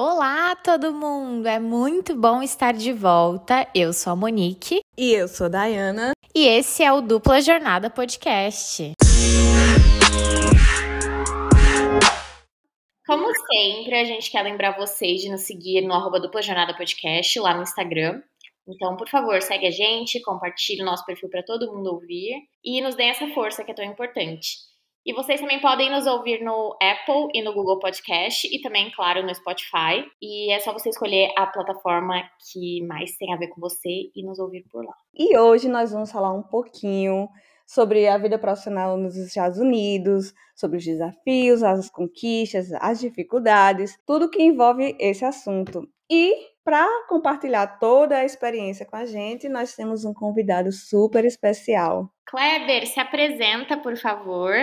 Olá, todo mundo! É muito bom estar de volta. Eu sou a Monique. E eu sou a Dayana. E esse é o Dupla Jornada Podcast. Como sempre, a gente quer lembrar vocês de nos seguir no arroba Dupla Jornada Podcast lá no Instagram. Então, por favor, segue a gente, compartilhe o nosso perfil para todo mundo ouvir e nos dê essa força que é tão importante. E vocês também podem nos ouvir no Apple e no Google Podcast e também, claro, no Spotify. E é só você escolher a plataforma que mais tem a ver com você e nos ouvir por lá. E hoje nós vamos falar um pouquinho sobre a vida profissional nos Estados Unidos, sobre os desafios, as conquistas, as dificuldades, tudo que envolve esse assunto. E para compartilhar toda a experiência com a gente, nós temos um convidado super especial. Kleber, se apresenta, por favor.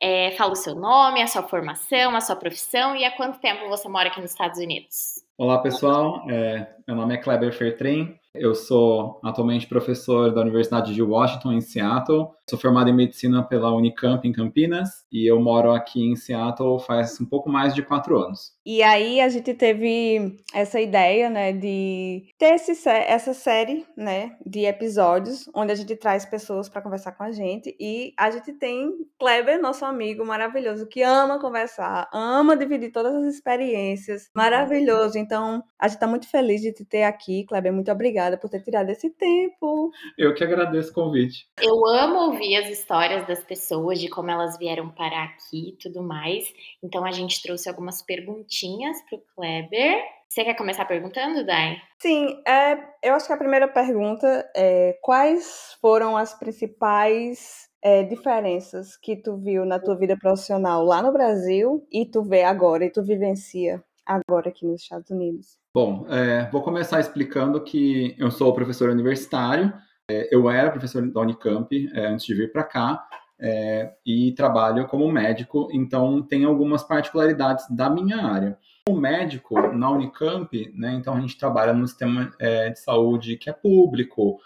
É, fala o seu nome, a sua formação, a sua profissão e há quanto tempo você mora aqui nos Estados Unidos. Olá, pessoal. É, meu nome é Kleber Fertren. Eu sou atualmente professor da Universidade de Washington, em Seattle. Sou formado em medicina pela Unicamp, em Campinas, e eu moro aqui em Seattle faz um pouco mais de quatro anos. E aí a gente teve essa ideia, né, de ter esse, essa série, né, de episódios, onde a gente traz pessoas para conversar com a gente. E a gente tem Kleber, nosso amigo maravilhoso, que ama conversar, ama dividir todas as experiências. Maravilhoso. Então, a gente está muito feliz de te ter aqui, Kleber. Muito obrigada obrigada por ter tirado esse tempo. Eu que agradeço o convite. Eu amo ouvir as histórias das pessoas, de como elas vieram parar aqui e tudo mais. Então a gente trouxe algumas perguntinhas pro Kleber. Você quer começar perguntando, Dai? Sim, é, eu acho que a primeira pergunta é quais foram as principais é, diferenças que tu viu na tua vida profissional lá no Brasil e tu vê agora e tu vivencia agora aqui nos Estados Unidos? Bom, é, vou começar explicando que eu sou professor universitário, é, eu era professor da Unicamp é, antes de vir para cá, é, e trabalho como médico, então tem algumas particularidades da minha área. Como médico na Unicamp, né, então a gente trabalha no sistema é, de saúde que é público,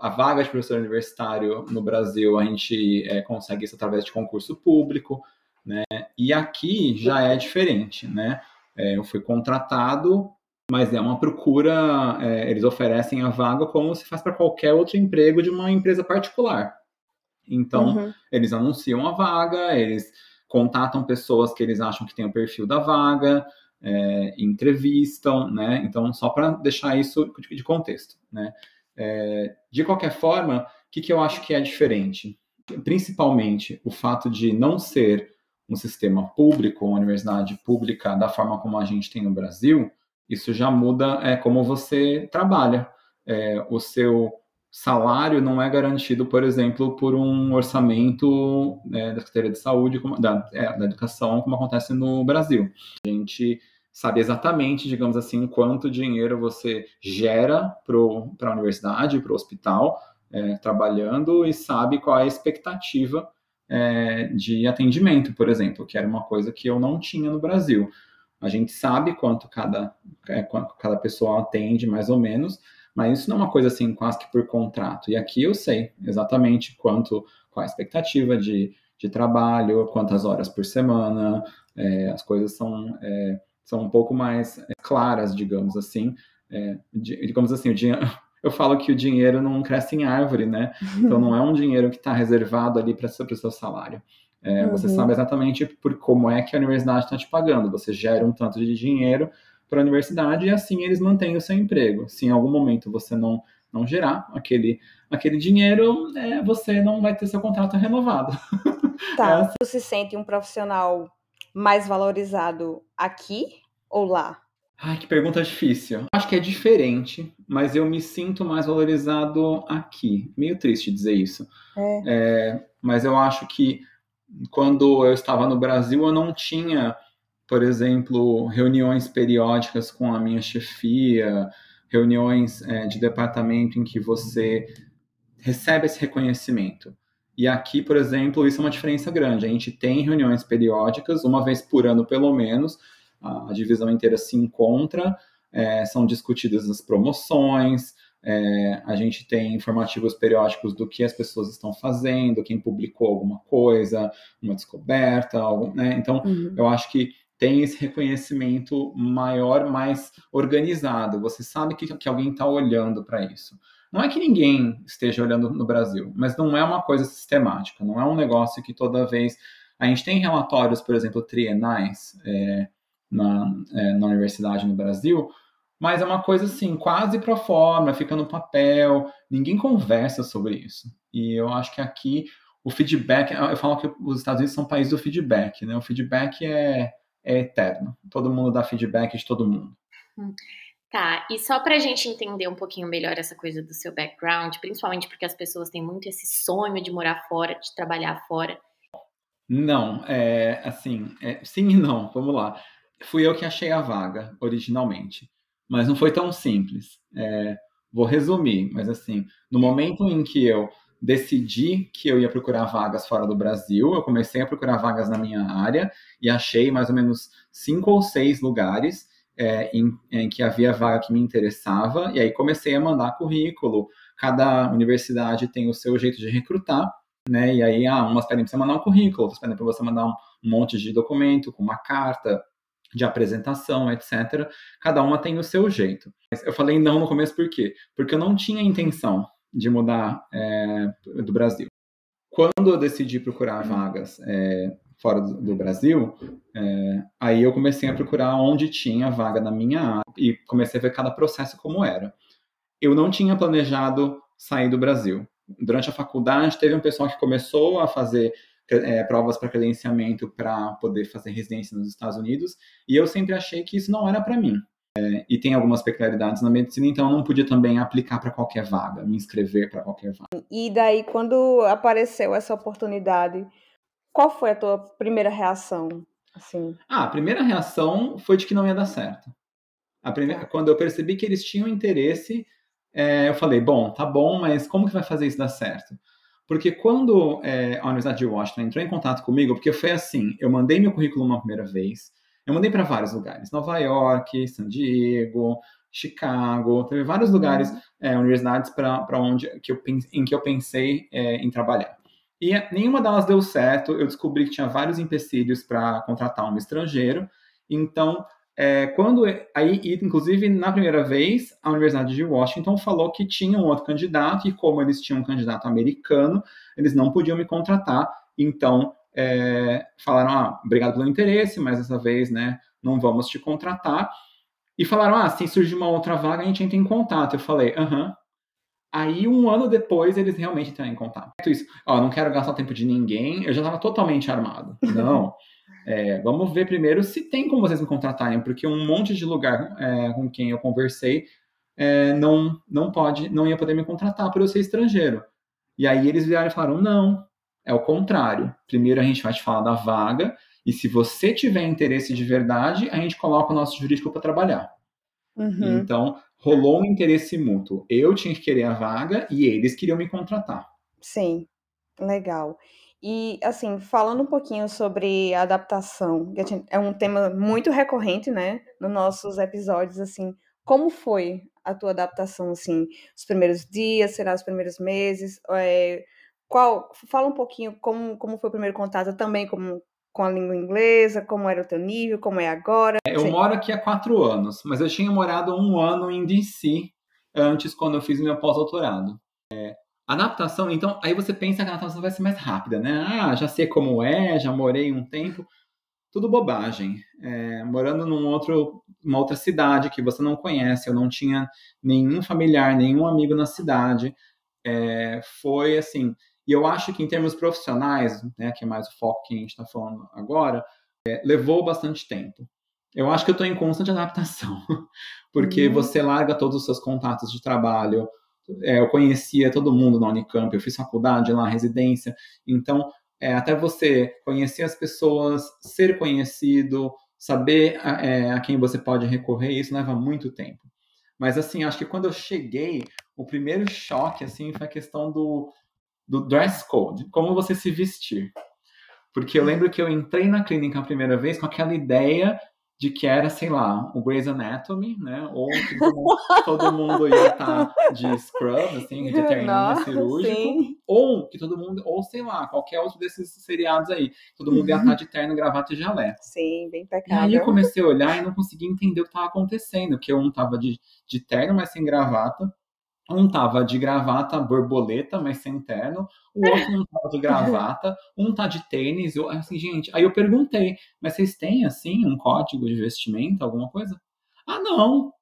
a vaga de professor universitário no Brasil a gente é, consegue isso através de concurso público, né, e aqui já é diferente, né, eu fui contratado mas é uma procura, é, eles oferecem a vaga como se faz para qualquer outro emprego de uma empresa particular. Então, uhum. eles anunciam a vaga, eles contatam pessoas que eles acham que têm o perfil da vaga, é, entrevistam, né? Então, só para deixar isso de contexto, né? É, de qualquer forma, o que, que eu acho que é diferente? Principalmente o fato de não ser um sistema público, uma universidade pública da forma como a gente tem no Brasil, isso já muda é, como você trabalha. É, o seu salário não é garantido, por exemplo, por um orçamento né, da Secretaria de Saúde, como, da, é, da Educação, como acontece no Brasil. A gente sabe exatamente, digamos assim, quanto dinheiro você gera para a universidade, para o hospital, é, trabalhando, e sabe qual é a expectativa é, de atendimento, por exemplo, que era uma coisa que eu não tinha no Brasil. A gente sabe quanto cada, é, quanto cada pessoa atende, mais ou menos, mas isso não é uma coisa assim quase que por contrato. E aqui eu sei exatamente quanto, qual a expectativa de, de trabalho, quantas horas por semana, é, as coisas são, é, são um pouco mais é, claras, digamos assim. É, digamos assim, o dinheiro, eu falo que o dinheiro não cresce em árvore, né? Então não é um dinheiro que está reservado ali para o seu salário. É, uhum. Você sabe exatamente por como é que a universidade está te pagando. Você gera um tanto de dinheiro para a universidade e assim eles mantêm o seu emprego. Se em algum momento você não, não gerar aquele, aquele dinheiro, é, você não vai ter seu contrato renovado. Tá. É assim. Você se sente um profissional mais valorizado aqui ou lá? Ai, que pergunta difícil. Acho que é diferente, mas eu me sinto mais valorizado aqui. Meio triste dizer isso. É. É, mas eu acho que quando eu estava no Brasil, eu não tinha, por exemplo, reuniões periódicas com a minha chefia, reuniões é, de departamento em que você recebe esse reconhecimento. E aqui, por exemplo, isso é uma diferença grande. A gente tem reuniões periódicas, uma vez por ano pelo menos, a divisão inteira se encontra, é, são discutidas as promoções, é, a gente tem informativos periódicos do que as pessoas estão fazendo, quem publicou alguma coisa, uma descoberta, né? Então, uhum. eu acho que tem esse reconhecimento maior, mais organizado. Você sabe que, que alguém está olhando para isso. Não é que ninguém esteja olhando no Brasil, mas não é uma coisa sistemática, não é um negócio que toda vez. A gente tem relatórios, por exemplo, trienais é, na, é, na universidade no Brasil, mas é uma coisa assim, quase pro forma, fica no papel, ninguém conversa sobre isso. E eu acho que aqui o feedback, eu falo que os Estados Unidos são um país do feedback, né? O feedback é, é eterno. Todo mundo dá feedback de todo mundo. Hum. Tá, e só para a gente entender um pouquinho melhor essa coisa do seu background, principalmente porque as pessoas têm muito esse sonho de morar fora, de trabalhar fora. Não, é assim, é, sim e não, vamos lá. Fui eu que achei a vaga originalmente, mas não foi tão simples. É, vou resumir, mas assim, no momento em que eu decidi que eu ia procurar vagas fora do Brasil. Eu comecei a procurar vagas na minha área e achei mais ou menos cinco ou seis lugares é, em, em, que havia vaga que me interessava. E aí comecei a mandar currículo. Cada universidade tem o seu jeito de recrutar. Né? E aí, ah, umas pedem para você mandar um currículo, outras pedem para você mandar um, um monte de documento com uma carta de apresentação, etc. Cada uma tem o seu jeito. Eu falei não no começo por quê? Porque eu não tinha intenção de mudar é, do Brasil. Quando eu decidi procurar vagas é, fora do, do Brasil, é, aí eu comecei a procurar onde tinha vaga na minha área e comecei a ver cada processo como era. Eu não tinha planejado sair do Brasil. Durante a faculdade, teve um pessoal que começou a fazer é, provas para credenciamento para poder fazer residência nos Estados Unidos, e eu sempre achei que isso não era para mim. É, e tem algumas peculiaridades na medicina, então eu não podia também aplicar para qualquer vaga, me inscrever para qualquer vaga. E daí, quando apareceu essa oportunidade, qual foi a tua primeira reação? Assim? Ah, a primeira reação foi de que não ia dar certo. A primeira, tá. Quando eu percebi que eles tinham interesse, é, eu falei, bom, tá bom, mas como que vai fazer isso dar certo? Porque quando é, a Universidade de Washington entrou em contato comigo, porque foi assim, eu mandei meu currículo uma primeira vez, eu mandei para vários lugares, Nova York, San Diego, Chicago, teve vários lugares, uhum. é, universidades para onde que eu, em que eu pensei é, em trabalhar. E nenhuma delas deu certo. Eu descobri que tinha vários empecilhos para contratar um estrangeiro. Então, é, quando aí, inclusive na primeira vez, a Universidade de Washington falou que tinha um outro candidato e como eles tinham um candidato americano, eles não podiam me contratar. Então, é, falaram, ah, obrigado pelo interesse, mas dessa vez, né, não vamos te contratar. E falaram, ah, se surgir uma outra vaga, a gente entra em contato. Eu falei, aham. Aí, um ano depois, eles realmente entraram em contato. Isso, ó, não quero gastar tempo de ninguém, eu já estava totalmente armado. Não. É, vamos ver primeiro se tem como vocês me contratarem, porque um monte de lugar é, com quem eu conversei é, não, não pode, não ia poder me contratar por eu ser estrangeiro. E aí eles vieram e falaram: não, é o contrário. Primeiro a gente vai te falar da vaga, e se você tiver interesse de verdade, a gente coloca o nosso jurídico para trabalhar. Uhum. Então, rolou um interesse mútuo. Eu tinha que querer a vaga e eles queriam me contratar. Sim, legal. E, assim, falando um pouquinho sobre adaptação, que é um tema muito recorrente, né, nos nossos episódios, assim, como foi a tua adaptação, assim, os primeiros dias, será os primeiros meses? É, qual, fala um pouquinho como, como foi o primeiro contato também com, com a língua inglesa, como era o teu nível, como é agora. É, eu Sim. moro aqui há quatro anos, mas eu tinha morado um ano em DC antes, quando eu fiz meu pós-doutorado. É, adaptação, então, aí você pensa que a adaptação vai ser mais rápida, né? Ah, já sei como é, já morei um tempo. Tudo bobagem. É, morando num outro, uma outra cidade que você não conhece, eu não tinha nenhum familiar, nenhum amigo na cidade. É, foi assim, e eu acho que em termos profissionais, né, que é mais o foco que a gente está falando agora, é, levou bastante tempo. Eu acho que eu estou em constante adaptação, porque uhum. você larga todos os seus contatos de trabalho. É, eu conhecia todo mundo na Unicamp, eu fiz faculdade lá, residência. Então, é, até você conhecer as pessoas, ser conhecido, saber a, é, a quem você pode recorrer, isso leva muito tempo. Mas assim, acho que quando eu cheguei, o primeiro choque assim foi a questão do do dress code, como você se vestir. Porque eu lembro que eu entrei na clínica a primeira vez com aquela ideia de que era, sei lá, o Grey's Anatomy, né? Ou que todo mundo ia estar tá de scrub, assim, de terninho cirúrgico. Sim. Ou que todo mundo, ou sei lá, qualquer outro desses seriados aí. Todo mundo ia estar tá de terno, gravata e jalé. Sim, bem pecado. E aí eu comecei a olhar e não conseguia entender o que estava acontecendo. Que um tava de, de terno, mas sem gravata. Um tava de gravata borboleta, mas sem terno. O outro não tava de gravata. Um tá de tênis. Eu, assim, gente. Aí eu perguntei, mas vocês têm, assim, um código de vestimenta, alguma coisa? Ah, não.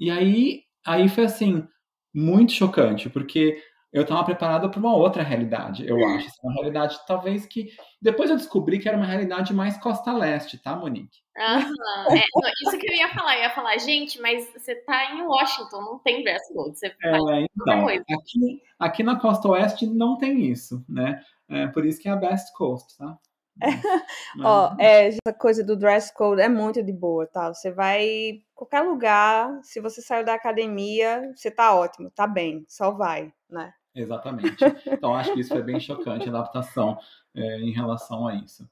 E aí, aí foi, assim, muito chocante, porque eu estava preparado para uma outra realidade, eu acho. Assim, uma realidade, talvez, que depois eu descobri que era uma realidade mais costa leste, tá, Monique? Uhum. É, isso que eu ia falar, eu ia falar, gente, mas você tá em Washington, não tem dress code, você é, então, aqui, aqui na costa oeste não tem isso, né? É, por isso que é a best coast, tá? Mas... Ó, é, essa coisa do dress code é muito de boa, tá? Você vai qualquer lugar, se você saiu da academia, você tá ótimo, tá bem, só vai, né? Exatamente. Então, acho que isso foi bem chocante, a adaptação é, em relação a isso.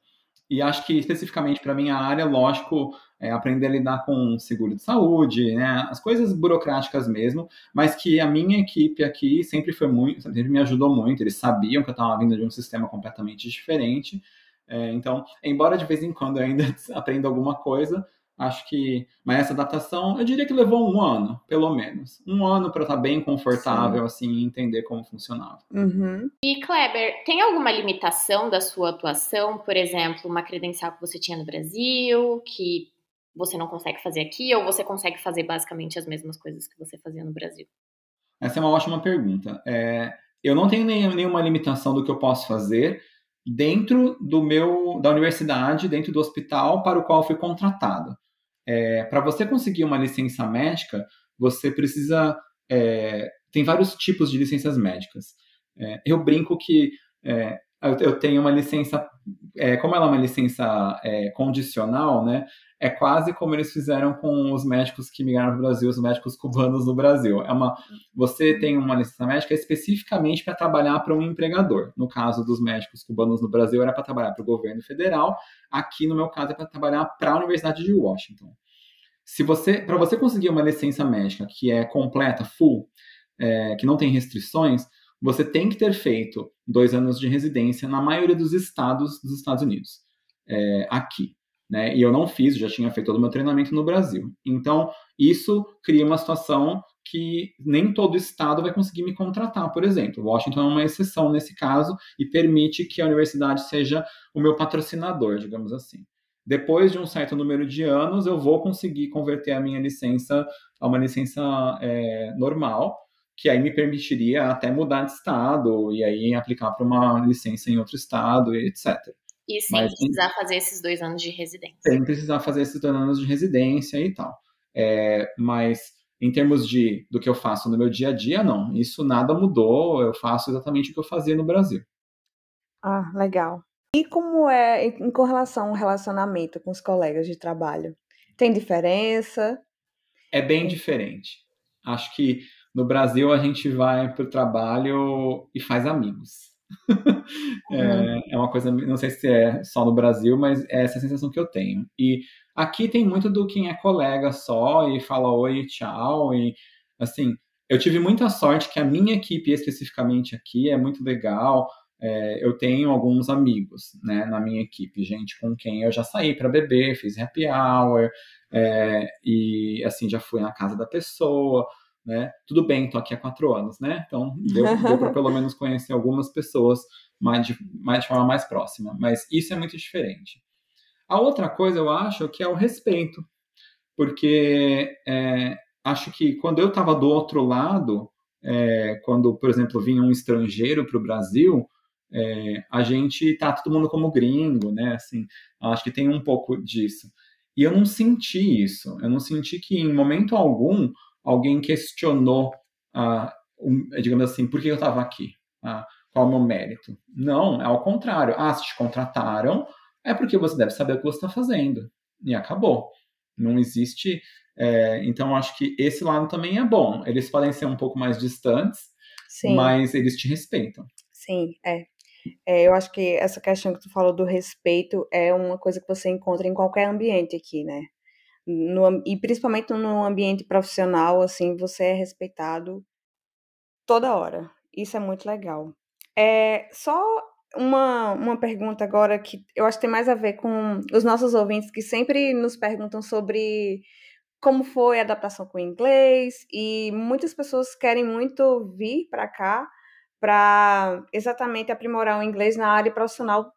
E acho que, especificamente para minha área, lógico, é aprender a lidar com seguro de saúde, né, as coisas burocráticas mesmo, mas que a minha equipe aqui sempre foi muito, sempre me ajudou muito, eles sabiam que eu estava vindo de um sistema completamente diferente, é, então, embora de vez em quando eu ainda aprenda alguma coisa, Acho que. Mas essa adaptação, eu diria que levou um ano, pelo menos. Um ano para estar tá bem confortável, Sim. assim, e entender como funcionava. Uhum. E, Kleber, tem alguma limitação da sua atuação? Por exemplo, uma credencial que você tinha no Brasil, que você não consegue fazer aqui, ou você consegue fazer basicamente as mesmas coisas que você fazia no Brasil? Essa é uma ótima pergunta. É, eu não tenho nenhuma limitação do que eu posso fazer dentro do meu da universidade, dentro do hospital para o qual fui contratado. É, para você conseguir uma licença médica, você precisa. É, tem vários tipos de licenças médicas. É, eu brinco que é, eu, tenho uma licença, é, como ela é uma licença é, condicional, né? É quase como eles fizeram com os médicos que migraram para o Brasil, os médicos cubanos no Brasil. É uma, você tem uma licença médica especificamente para trabalhar para um empregador. No caso dos médicos cubanos no Brasil, era para trabalhar para o governo federal. Aqui, no meu caso, é para trabalhar para a Universidade de Washington. Se você, para você conseguir uma licença médica que é completa, full, é, que não tem restrições, você tem que ter feito dois anos de residência na maioria dos estados dos Estados Unidos, é, aqui. Né? E eu não fiz, já tinha feito todo o meu treinamento no Brasil. Então, isso cria uma situação que nem todo estado vai conseguir me contratar, por exemplo. Washington é uma exceção nesse caso e permite que a universidade seja o meu patrocinador, digamos assim. Depois de um certo número de anos, eu vou conseguir converter a minha licença a uma licença é, normal, que aí me permitiria até mudar de estado e aí aplicar para uma licença em outro estado, etc. E sem Mas, precisar fazer esses dois anos de residência. Sem precisar fazer esses dois anos de residência e tal. É, mas em termos de do que eu faço no meu dia a dia, não. Isso nada mudou. Eu faço exatamente o que eu fazia no Brasil. Ah, legal. E como é em com relação ao relacionamento com os colegas de trabalho? Tem diferença? É bem diferente. Acho que no Brasil, a gente vai para o trabalho e faz amigos. é, uhum. é, uma coisa, não sei se é só no Brasil, mas é essa sensação que eu tenho. E aqui tem muito do quem é colega só e fala oi, tchau. E assim, eu tive muita sorte que a minha equipe especificamente aqui é muito legal. É, eu tenho alguns amigos né, na minha equipe, gente com quem eu já saí para beber, fiz happy hour, é, e assim, já fui na casa da pessoa né? Tudo bem, tô aqui há quatro anos, né? Então deu, deu para pelo menos conhecer algumas pessoas mais de, mais de forma mais próxima. Mas isso é muito diferente. A outra coisa eu acho que é o respeito, porque é, acho que quando eu estava do outro lado, é, quando, por exemplo, vinha um estrangeiro para o Brasil, é, a gente tá todo mundo como gringo, né? Assim, acho que tem um pouco disso. E eu não senti isso. Eu não senti que em momento algum alguém questionou, ah, um, digamos assim, por que eu estava aqui? Ah, é o mérito? Não, é ao contrário. Ah, se te contrataram, é porque você deve saber o que você está fazendo. E acabou. Não existe. É, então, acho que esse lado também é bom. Eles podem ser um pouco mais distantes, Sim. mas eles te respeitam. Sim, é. é. Eu acho que essa questão que tu falou do respeito é uma coisa que você encontra em qualquer ambiente aqui, né? no, e principalmente no ambiente profissional, assim, você é respeitado toda hora. Isso é muito legal. É, só uma, uma pergunta agora que eu acho que tem mais a ver com os nossos ouvintes que sempre nos perguntam sobre como foi a adaptação com o inglês e muitas pessoas querem muito vir para cá para exatamente aprimorar o inglês na área profissional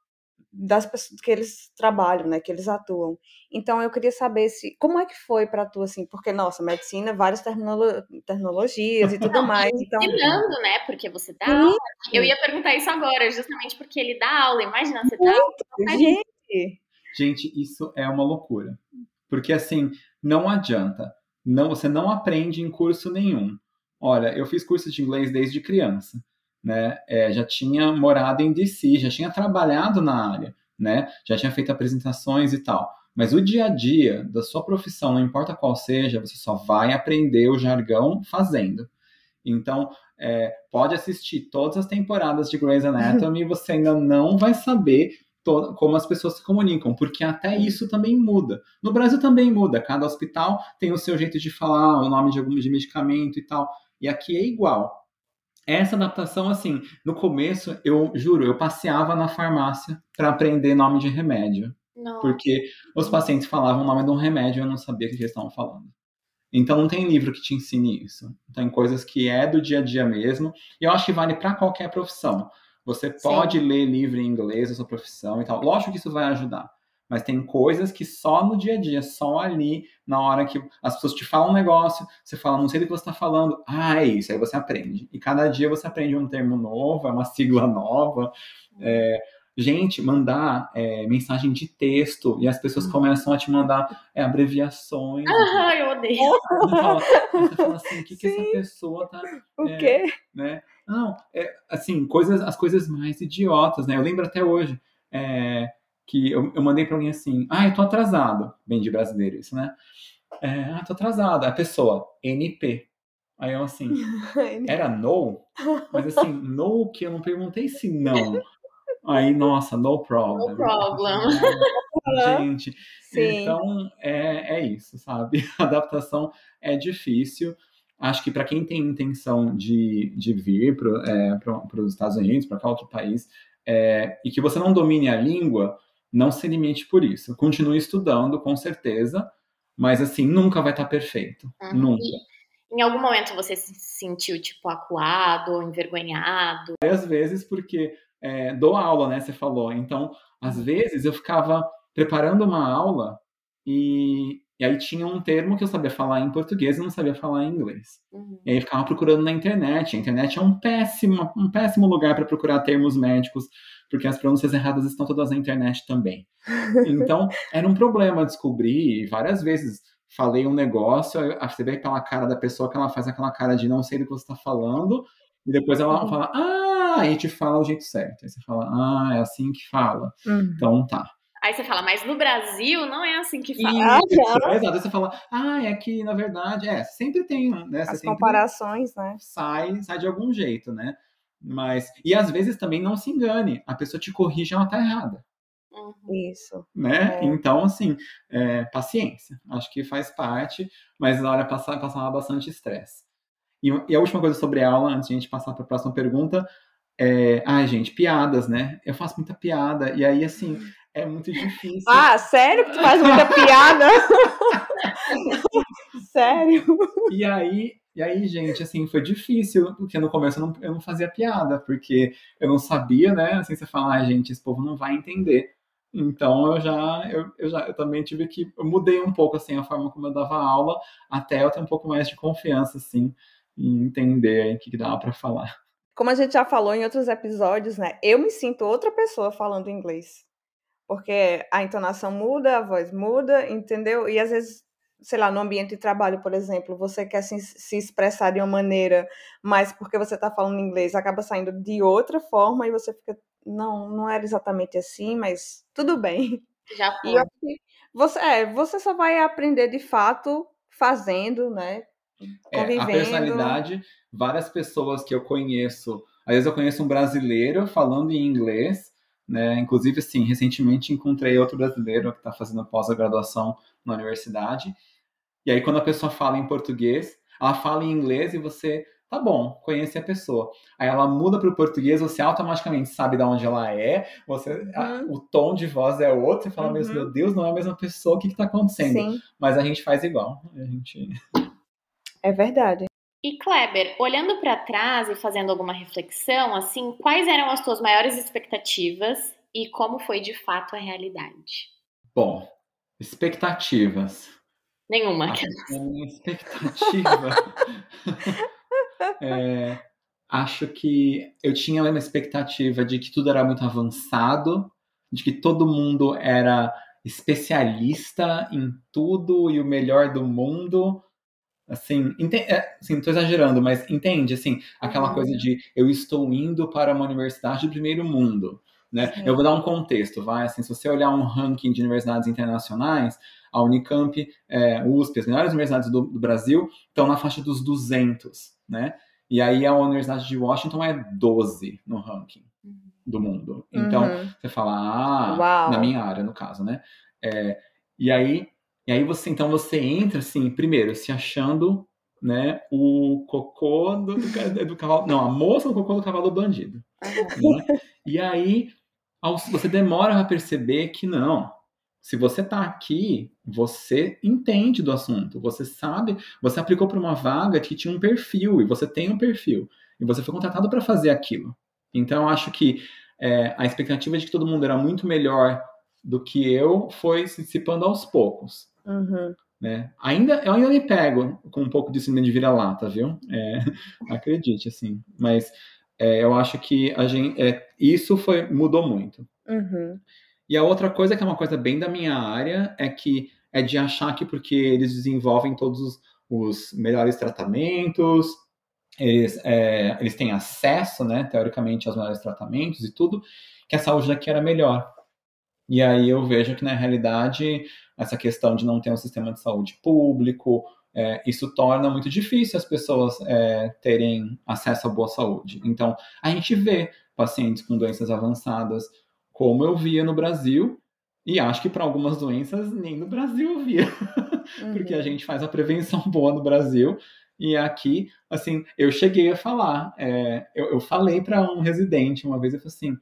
das pessoas que eles trabalham, né, que eles atuam. Então eu queria saber se como é que foi para tu assim, porque nossa, medicina, várias terminolo tecnologias e tudo Não, mais. Então, ensinando, né? Porque você dá aula. Eu ia perguntar isso agora, justamente porque ele dá aula. Imagina, você dá aula. gente, Gente, isso é uma loucura. Porque assim, não adianta. Não, você não aprende em curso nenhum. Olha, eu fiz curso de inglês desde criança, né? É, já tinha morado em DC, já tinha trabalhado na área, né? Já tinha feito apresentações e tal. Mas o dia a dia da sua profissão, não importa qual seja, você só vai aprender o jargão fazendo. Então, é, pode assistir todas as temporadas de Grey's Anatomy e você ainda não vai saber como as pessoas se comunicam, porque até isso também muda. No Brasil também muda, cada hospital tem o seu jeito de falar, o nome de algum de medicamento e tal. E aqui é igual. Essa adaptação, assim, no começo, eu juro, eu passeava na farmácia para aprender nome de remédio, Não. porque os pacientes falavam o nome de um remédio e eu não sabia o que eles estavam falando. Então não tem livro que te ensine isso. Tem coisas que é do dia a dia mesmo, e eu acho que vale para qualquer profissão. Você pode ler livro em inglês da sua profissão e tal. Lógico que isso vai ajudar. Mas tem coisas que só no dia a dia, só ali, na hora que as pessoas te falam um negócio, você fala, não sei do que você está falando. Ah, é isso. Aí você aprende. E cada dia você aprende um termo novo, é uma sigla nova. É, gente, mandar é, mensagem de texto e as pessoas começam a te mandar é, abreviações. Ah, eu odeio. Você fala, você fala assim, o que, que essa pessoa tá o É. quê? né? Não, é, assim, coisas, as coisas mais idiotas, né? Eu lembro até hoje é, que eu, eu mandei pra alguém assim, ah, eu tô atrasado. Bem de brasileiro isso, né? É, ah, tô atrasado. A pessoa, NP. Aí eu assim, era no? Mas assim, no que eu não perguntei se não. Aí, nossa, no problem. No problem. Gente, Sim. então é, é isso, sabe? A adaptação é difícil. Acho que para quem tem intenção de, de vir para os Estados Unidos, para qualquer outro país, é, e que você não domine a língua, não se limite por isso. Continue estudando, com certeza, mas assim, nunca vai estar perfeito. Uhum. Nunca. Em algum momento você se sentiu, tipo, acuado ou envergonhado? Várias vezes, porque é, dou aula, né? Você falou. Então, às vezes eu ficava preparando uma aula e, e aí tinha um termo que eu sabia falar em português e não sabia falar em inglês. Uhum. E aí eu ficava procurando na internet. A internet é um péssimo, um péssimo lugar para procurar termos médicos, porque as pronúncias erradas estão todas na internet também. Então, era um problema descobrir, e várias vezes falei um negócio, você vê pela cara da pessoa que ela faz aquela cara de não sei do que você está falando, e depois ela Uhum. fala, ah, aí te fala o jeito certo. Aí você fala, ah, é assim que fala. Uhum. Então tá. Aí você fala, mas no Brasil não é assim que fala. Ah, Isso, é exato. Aí você fala, ah, é que na verdade, é, sempre tem, né? As comparações, né? sai, sai de algum jeito, né? Mas, e às vezes também não se engane, a pessoa te corrige, ela tá errada, Uhum. Isso. né? É. Então, assim, é, paciência, acho que faz parte, mas olha, passar, passar bastante estresse. E, e a última coisa sobre a aula, antes de a gente passar para a próxima pergunta, é, ai, gente, piadas, né? Eu faço muita piada, e aí, assim, é muito difícil. Ah, sério que tu faz muita piada? sério? E aí, e aí, gente, assim, foi difícil, porque no começo eu não, eu não fazia piada, porque eu não sabia, né? Assim, você fala, ah, gente, esse povo não vai entender. Então eu já, eu, eu já, eu também tive que, eu mudei um pouco, assim, a forma como eu dava aula, até eu ter um pouco mais de confiança, assim, em entender aí o que, que dava pra falar. Como a gente já falou em outros episódios, né? Eu me sinto outra pessoa falando inglês. Porque a entonação muda, a voz muda, entendeu? E às vezes, sei lá, no ambiente de trabalho, por exemplo, você quer se, se expressar de uma maneira, mas porque você está falando inglês, acaba saindo de outra forma e você fica, não, não era exatamente assim, mas tudo bem. Já E foi. que você, é, você só vai aprender de fato fazendo, né? É, a Convivendo. personalidade, várias pessoas que eu conheço, às vezes eu conheço um brasileiro falando em inglês, né? Inclusive, assim, recentemente encontrei outro brasileiro que está fazendo pós-graduação na universidade. E aí, quando a pessoa fala em português, ela fala em inglês e você, tá bom, conhece a pessoa. Aí ela muda para o português, você automaticamente sabe de onde ela é, você, uhum. a, o tom de voz é outro, e fala, uhum. meu Deus, não é a mesma pessoa, o que está acontecendo? Sim. Mas a gente faz igual. A gente... É verdade. E Kleber, olhando para trás e fazendo alguma reflexão, assim, quais eram as tuas maiores expectativas e como foi de fato a realidade? Bom, expectativas. Nenhuma. A minha expectativa. é, acho que eu tinha uma expectativa de que tudo era muito avançado, de que todo mundo era especialista em tudo e o melhor do mundo Assim, é, assim, tô exagerando, mas entende, assim, aquela uhum. coisa de eu estou indo para uma universidade do primeiro mundo, né? Eu vou dar um contexto, vai, assim, se você olhar um ranking de universidades internacionais, a Unicamp, é, USP, as melhores universidades do, do, Brasil estão na faixa dos 200, né? E aí a Universidade de Washington é 12 no ranking uhum. do mundo. Então, uhum. você fala, ah, Uau. na minha área, no caso, né? É, e aí e aí você, então você entra assim, primeiro, se achando, né, o cocô do, do, do cavalo, não, a moça do cocô do cavalo bandido. Né? E aí você demora a perceber que não. Se você está aqui, você entende do assunto, você sabe, você aplicou para uma vaga que tinha um perfil e você tem um perfil e você foi contratado para fazer aquilo. Então eu acho que é, a expectativa de que todo mundo era muito melhor do que eu foi se dissipando aos poucos. Uhum. Né? Ainda, eu ainda me pego com um pouco de síndrome de vira-lata, viu? É, acredite, assim. Mas é, eu acho que a gente, é, isso foi, mudou muito. Uhum. E a outra coisa, que é uma coisa bem da minha área, é que é de achar que porque eles desenvolvem todos os, os melhores tratamentos, eles, é, eles têm acesso, né, teoricamente, aos melhores tratamentos e tudo, que a saúde daqui era melhor. E aí eu vejo que, na realidade, essa questão de não ter um sistema de saúde público, é, isso torna muito difícil as pessoas é, terem acesso à boa saúde. Então, a gente vê pacientes com doenças avançadas, como eu via no Brasil, e acho que para algumas doenças nem no Brasil eu via, uhum. porque a gente faz a prevenção boa no Brasil. E aqui, assim, eu cheguei a falar, é, eu, eu falei para um residente uma vez, eu falei assim,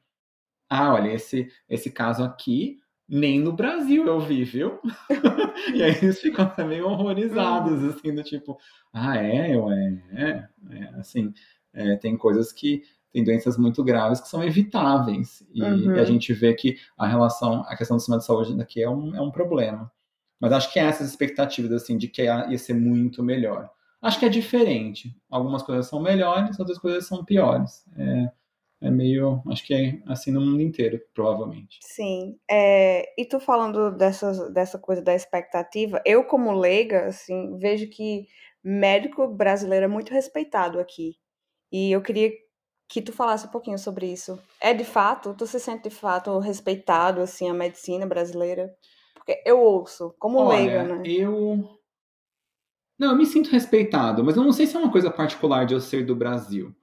ah, olha, esse, esse caso aqui, nem no Brasil eu vi, viu? e aí eles ficam também horrorizados, uhum. assim, do tipo, ah, é, eu é, é, é assim, é, tem coisas que tem doenças muito graves que são evitáveis e, uhum. a gente vê que a relação, a questão do sistema de saúde aqui é um, é um problema. Mas acho que é essas expectativas, assim, de que ia ser muito melhor. Acho que é diferente. Algumas coisas são melhores, outras coisas são piores. É, é meio, acho que é assim no mundo inteiro, provavelmente. Sim, é, e tu falando dessas, dessa coisa da expectativa, eu como leiga, assim, vejo que médico brasileiro é muito respeitado aqui, e eu queria que tu falasse um pouquinho sobre isso. É de fato, tu se sente de fato respeitado, assim, a medicina brasileira? Porque eu ouço, como Olha, leiga, né? eu... Não, eu me sinto respeitado, mas eu não sei se é uma coisa particular de eu ser do Brasil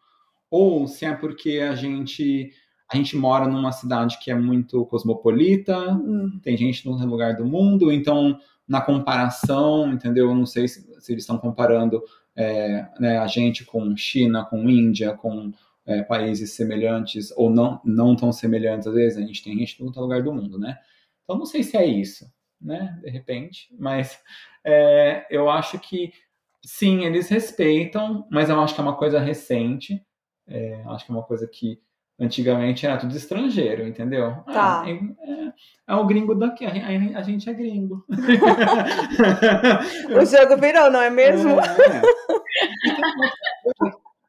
ou se é porque a gente a gente mora numa cidade que é muito cosmopolita, uhum. tem gente no lugar do mundo, então na comparação, entendeu? Eu não sei se, se eles estão comparando é, né, a gente com China, com Índia, com é, países semelhantes ou não não tão semelhantes às vezes. A gente tem gente no outro lugar do mundo, né? Então não sei se é isso, né? De repente, mas é, eu acho que sim, eles respeitam, mas eu acho que é uma coisa recente. É, acho que é uma coisa que antigamente era tudo estrangeiro, entendeu? Tá. É, é, é o gringo daqui, a, gente é gringo. o jogo virou, não é mesmo? É,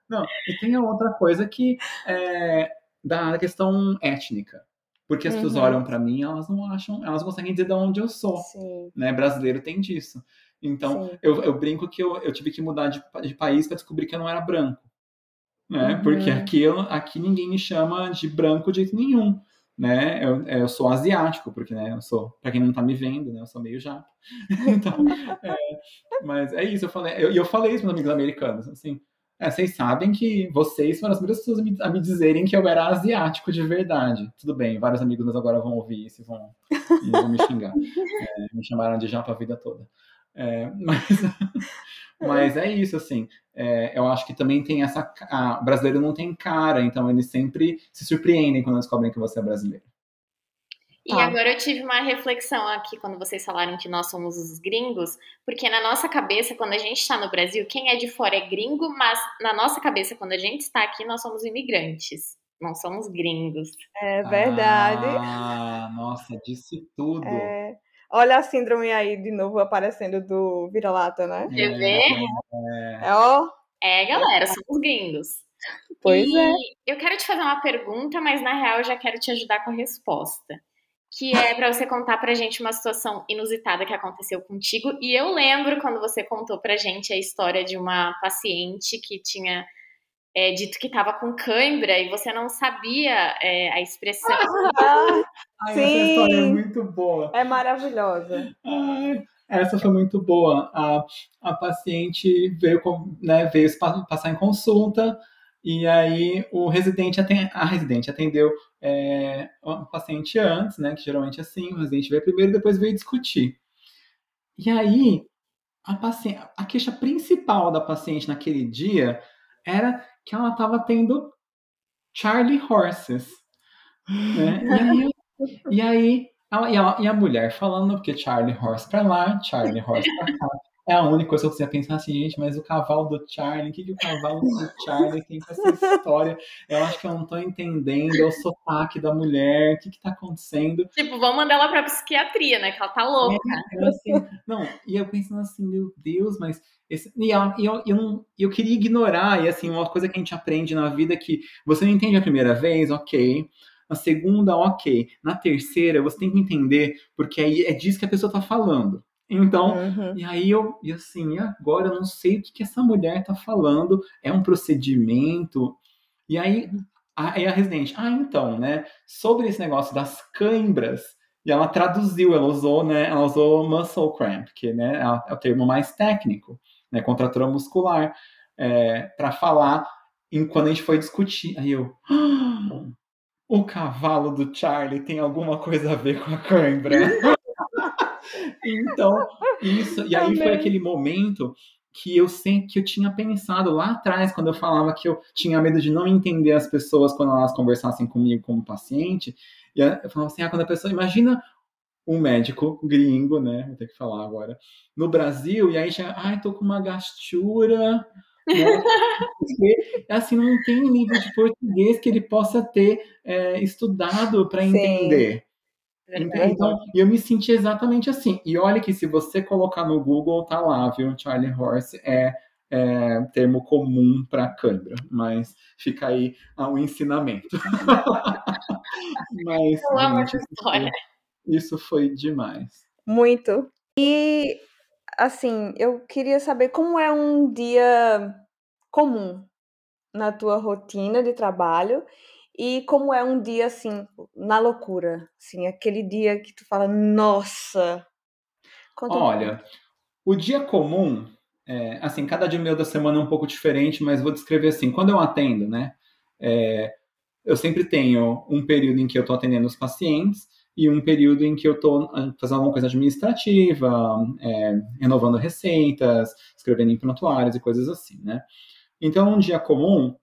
não, e tem a outra coisa que é da questão étnica. Porque as uhum. pessoas olham para mim, elas não acham, elas conseguem dizer de onde eu sou. Sim. Né? Brasileiro tem disso. Então, eu, eu, brinco que eu, eu tive que mudar de, de país para descobrir que eu não era branco né? Uhum. Porque aqui, eu, aqui ninguém me chama de branco de jeito nenhum, né? Eu, eu sou asiático, porque, né, eu sou, para quem não tá me vendo, né, eu sou meio japo. então, é, mas é isso, eu falei, eu, eu falei isso para amigos americanos, assim, é, vocês sabem que vocês foram as primeiras pessoas a me, a me, dizerem que eu era asiático de verdade. Tudo bem, vários amigos meus agora vão ouvir isso e vão, e vão me xingar. É, me chamaram de japa a vida toda. É, mas, mas é isso, assim. É, eu acho que também tem essa. A, o brasileiro não tem cara, então eles sempre se surpreendem quando descobrem que você é brasileiro. E tá. agora eu tive uma reflexão aqui quando vocês falaram que nós somos os gringos, porque na nossa cabeça, quando a gente está no Brasil, quem é de fora é gringo, mas na nossa cabeça, quando a gente está aqui, nós somos imigrantes. Não somos gringos. É verdade. Ah, nossa, disse tudo. É. Olha a síndrome aí de novo aparecendo do vira-lata, né? Quer ver? É, ó. É, galera, somos gringos. Pois e é. Eu quero te fazer uma pergunta, mas na real eu já quero te ajudar com a resposta que é para você contar pra gente uma situação inusitada que aconteceu contigo. E eu lembro quando você contou pra gente a história de uma paciente que tinha é, dito que estava com cãibra e você não sabia é, a expressão. Ah, Ai, sim. Essa história é muito boa. É maravilhosa. Ai, essa foi muito boa. A, a paciente veio, né, veio passar em consulta e aí o residente atend... a residente atendeu é, o paciente antes, né? Que geralmente é assim, o residente veio primeiro e depois veio discutir. E aí a, paciente, a queixa principal da paciente naquele dia era que ela estava tendo Charlie Horses. Né? E aí, e aí ela, e, e a mulher falando, porque Charlie Horse pra lá, Charlie Horse pra cá. É a única coisa que eu conseguia pensar assim, gente, mas o cavalo do Charlie, o que, que o cavalo do Charlie tem com essa história? Eu acho que eu não tô entendendo, é o sotaque da mulher, o que que tá acontecendo? Tipo, vamos mandar ela pra psiquiatria, né? Que ela tá louca. É, assim, não, e eu pensando assim, meu Deus, mas. Esse, e eu, eu, eu, não, eu queria ignorar, e assim, uma coisa que a gente aprende na vida é que você não entende a primeira vez, ok. Na segunda, ok. Na terceira, você tem que entender, porque aí é disso que a pessoa tá falando. Então, uhum. e aí eu, e assim, agora eu não sei o que, que essa mulher tá falando, é um procedimento. E aí, aí a residente, ah, então, né, sobre esse negócio das câimbras, e ela traduziu, ela usou, né, ela usou muscle cramp, que né, é o termo mais técnico, né, contratura muscular, é, para falar em quando a gente foi discutir. Aí eu, ah, o cavalo do Charlie tem alguma coisa a ver com a cãibra? então, isso. E aí Amém. foi aquele momento que eu sempre que eu tinha pensado lá atrás, quando eu falava que eu tinha medo de não entender as pessoas quando elas conversassem comigo como paciente. E eu falava assim, ah, quando a pessoa. Imagina um médico gringo, né? Vou ter que falar agora. No Brasil, e aí já, ai, tô com uma gastura. Né? Porque, assim, não tem livro de português que ele possa ter é, estudado para entender. Então, eu me senti exatamente assim. E olha que se você colocar no Google, tá lá, viu? Charlie Horse é, é termo comum para câimbra, mas fica aí um ensinamento. mas, eu amo essa história. Isso foi demais. Muito. E, assim, eu queria saber como é um dia comum na tua rotina de trabalho e como é um dia assim, na loucura, assim, aquele dia que tu fala, nossa. Olha, o dia comum, é, assim, cada dia meu da semana é um pouco diferente, mas vou descrever assim, quando eu atendo, né, é, eu sempre tenho um período em que eu estou atendendo os pacientes e um período em que eu estou ah, fazendo alguma coisa administrativa, é, renovando receitas, escrevendo em prontuários e coisas assim, né. Então, um dia comum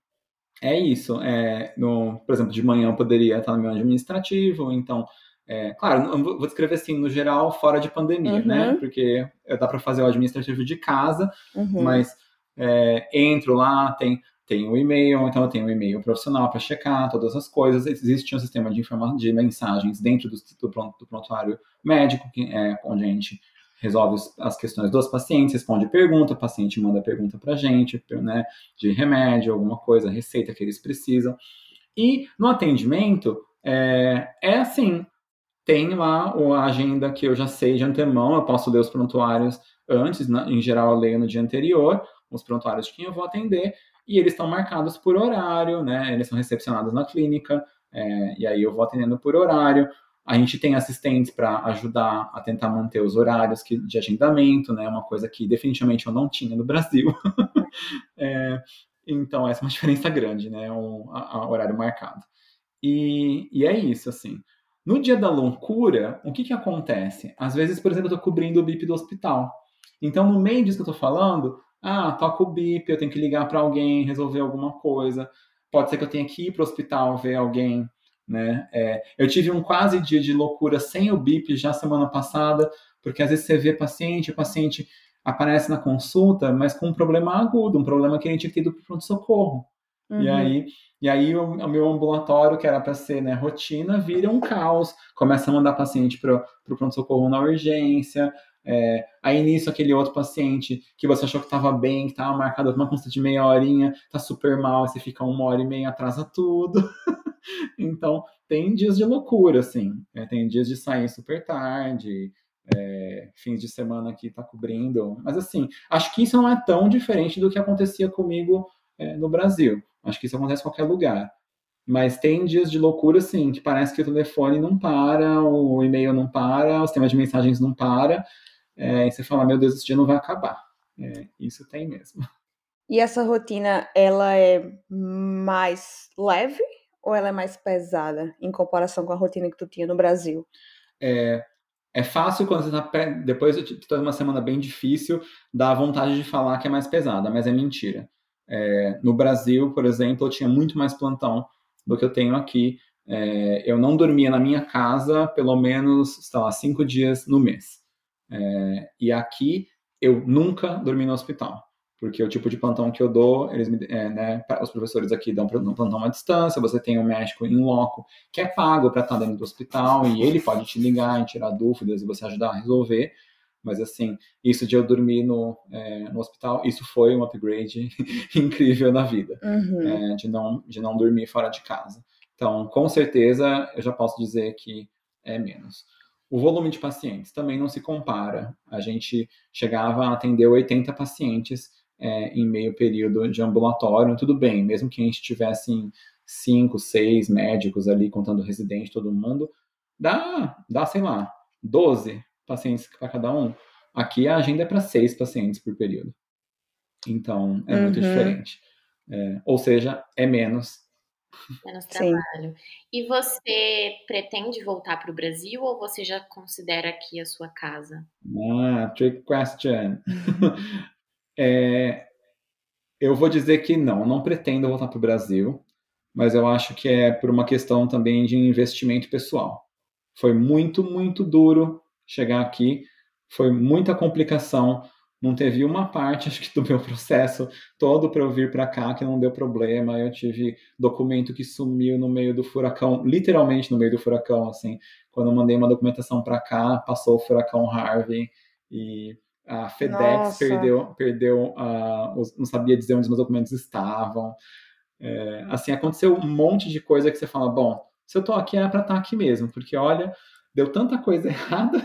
é isso. É, no, por exemplo, de manhã eu poderia estar no meu administrativo, então, é, claro, vou descrever assim, no geral, fora de pandemia, né? uhum. né? Porque dá para fazer o administrativo de casa, uhum. mas é, entro lá, tem, tem o e-mail, então eu tenho o um e-mail profissional para checar todas as coisas. Existe um sistema de, informa de mensagens dentro do, do, do prontuário médico, que é onde a gente resolve as questões dos pacientes, responde pergunta, o paciente manda pergunta para a gente, né, de remédio, alguma coisa, receita que eles precisam. E no atendimento, é, é assim, tem lá a agenda que eu já sei de antemão, eu posso ler os prontuários antes, em geral eu leio no dia anterior, os prontuários de quem eu vou atender, e eles estão marcados por horário, né, eles são recepcionados na clínica, é, e aí eu vou atendendo por horário, a gente tem assistentes para ajudar a tentar manter os horários que, de agendamento, né? Uma coisa que definitivamente eu não tinha no Brasil. é, Então, essa é uma diferença grande, né? O a, a horário marcado. E, e é isso, assim. No dia da loucura, o que, que acontece? Às vezes, por exemplo, eu tô cobrindo o BIP do hospital. Então, no meio disso que eu tô falando, ah, toca o BIP, eu tenho que ligar para alguém, resolver alguma coisa. Pode ser que eu tenha que ir para o hospital ver alguém, né? É, eu tive um quase dia de loucura sem o BIP já semana passada, porque às vezes você vê paciente, o paciente aparece na consulta, mas com um problema agudo, um problema que gente tinha que ter ido para o pronto-socorro. Uhum. E aí, e aí o, o meu ambulatório, que era para ser né, rotina, vira um caos. Começa a mandar paciente para o pronto-socorro na urgência. É, aí nisso, aquele outro paciente que você achou que estava bem, que estava marcado uma consulta de meia horinha, tá super mal, você fica uma hora e meia, atrasa tudo. então, tem dias de loucura, assim. É, tem dias de sair super tarde, é, fins de semana que tá cobrindo. Mas, assim, acho que isso não é tão diferente do que acontecia comigo é, no Brasil. Acho que isso acontece em qualquer lugar. Mas tem dias de loucura, sim, que parece que o telefone não para, o e-mail não para, o sistema de mensagens não para, é, e você fala, meu Deus, esse dia não vai acabar. É, isso tem mesmo. E essa rotina, ela é mais leve ou ela é mais pesada em comparação com a rotina que tu tinha no Brasil? É, é fácil quando você tá depois de toda uma semana bem difícil, dá vontade de falar que é mais pesada, mas é mentira. É, no Brasil, por exemplo, eu tinha muito mais plantão do que eu tenho aqui. É, eu não dormia na minha casa pelo menos, sei lá, cinco dias no mês. É, e aqui eu nunca dormi no hospital, porque o tipo de plantão que eu dou, eles me, é, né, os professores aqui dão um plantão à distância, você tem um médico em loco que é pago para estar dentro do hospital e ele pode te ligar e tirar dúvidas e você ajudar a resolver. Mas assim, isso de eu dormir no, é, no hospital, isso foi um upgrade incrível na vida, uhum. é, de, não, de não dormir fora de casa. Então, com certeza, eu já posso dizer que é menos. O volume de pacientes também não se compara. A gente chegava a atender 80 pacientes é, em meio período de ambulatório, tudo bem, mesmo que a gente tivesse cinco, seis médicos ali, contando residente, todo mundo, dá, dá sei lá, 12 pacientes para cada um. Aqui a agenda é para seis pacientes por período. Então, é uhum. muito diferente. É, ou seja, é menos Menos trabalho. Sim. E você pretende voltar para o Brasil ou você já considera aqui a sua casa? Ah, trick question. é, eu vou dizer que não, não pretendo voltar para o Brasil, mas eu acho que é por uma questão também de investimento pessoal. Foi muito, muito duro chegar aqui, foi muita complicação não teve uma parte, acho que do meu processo todo para eu vir para cá que não deu problema. Eu tive documento que sumiu no meio do furacão, literalmente no meio do furacão, assim. Quando eu mandei uma documentação para cá, passou o furacão Harvey e a FedEx Nossa. perdeu, perdeu uh, não sabia dizer onde os meus documentos estavam. É, assim, aconteceu um monte de coisa que você fala, bom, se eu tô aqui é para estar tá aqui mesmo, porque olha, deu tanta coisa errada,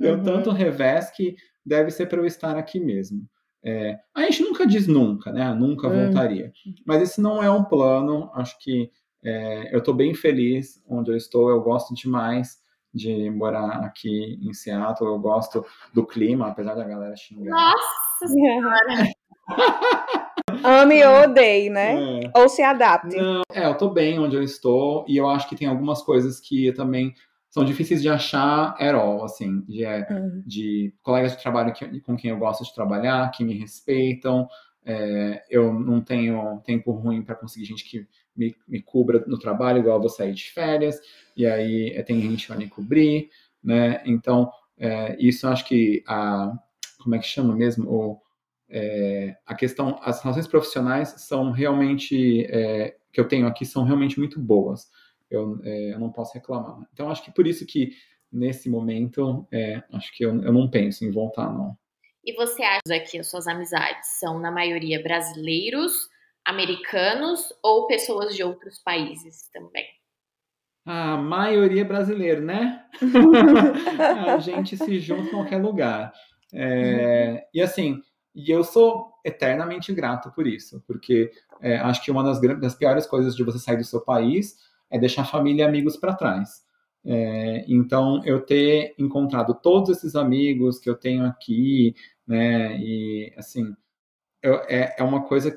deu uhum. tanto revés que deve ser para eu estar aqui mesmo. É, a gente nunca diz nunca, né? Nunca é. voltaria. Mas esse não é um plano. Acho que é, eu estou bem feliz onde eu estou. Eu gosto demais de morar aqui em Seattle. Eu gosto do clima, apesar da galera xingar. Nossa Senhora! Ame ou odeie, né? É. Ou se adapte. Não, é, eu tô bem onde eu estou e eu acho que tem algumas coisas que também são difíceis de achar at all, assim, de, é, uhum. de colegas de trabalho que, com quem eu gosto de trabalhar, que me respeitam. É, eu não tenho tempo ruim para conseguir gente que me, me cubra no trabalho, igual eu vou sair de férias, e aí é, tem gente para me cobrir, né? Então, é, isso acho que a. Como é que chama mesmo? O, é, a questão, as relações profissionais são realmente, é, que eu tenho aqui, são realmente muito boas eu, eu não posso reclamar. Então, acho que por isso que, nesse momento, acho que eu, eu não penso em voltar, não. E você acha que as suas amizades são, na maioria, brasileiros, americanos ou pessoas de outros países também? A maioria brasileiro, né? a gente se junta em qualquer lugar. É, e assim, e eu sou eternamente grato por isso, porque é, acho que uma das, das piores coisas de você sair do seu país é deixar família e amigos para trás. É, então, eu ter encontrado todos esses amigos que eu tenho aqui, né, e assim, eu, é, é uma coisa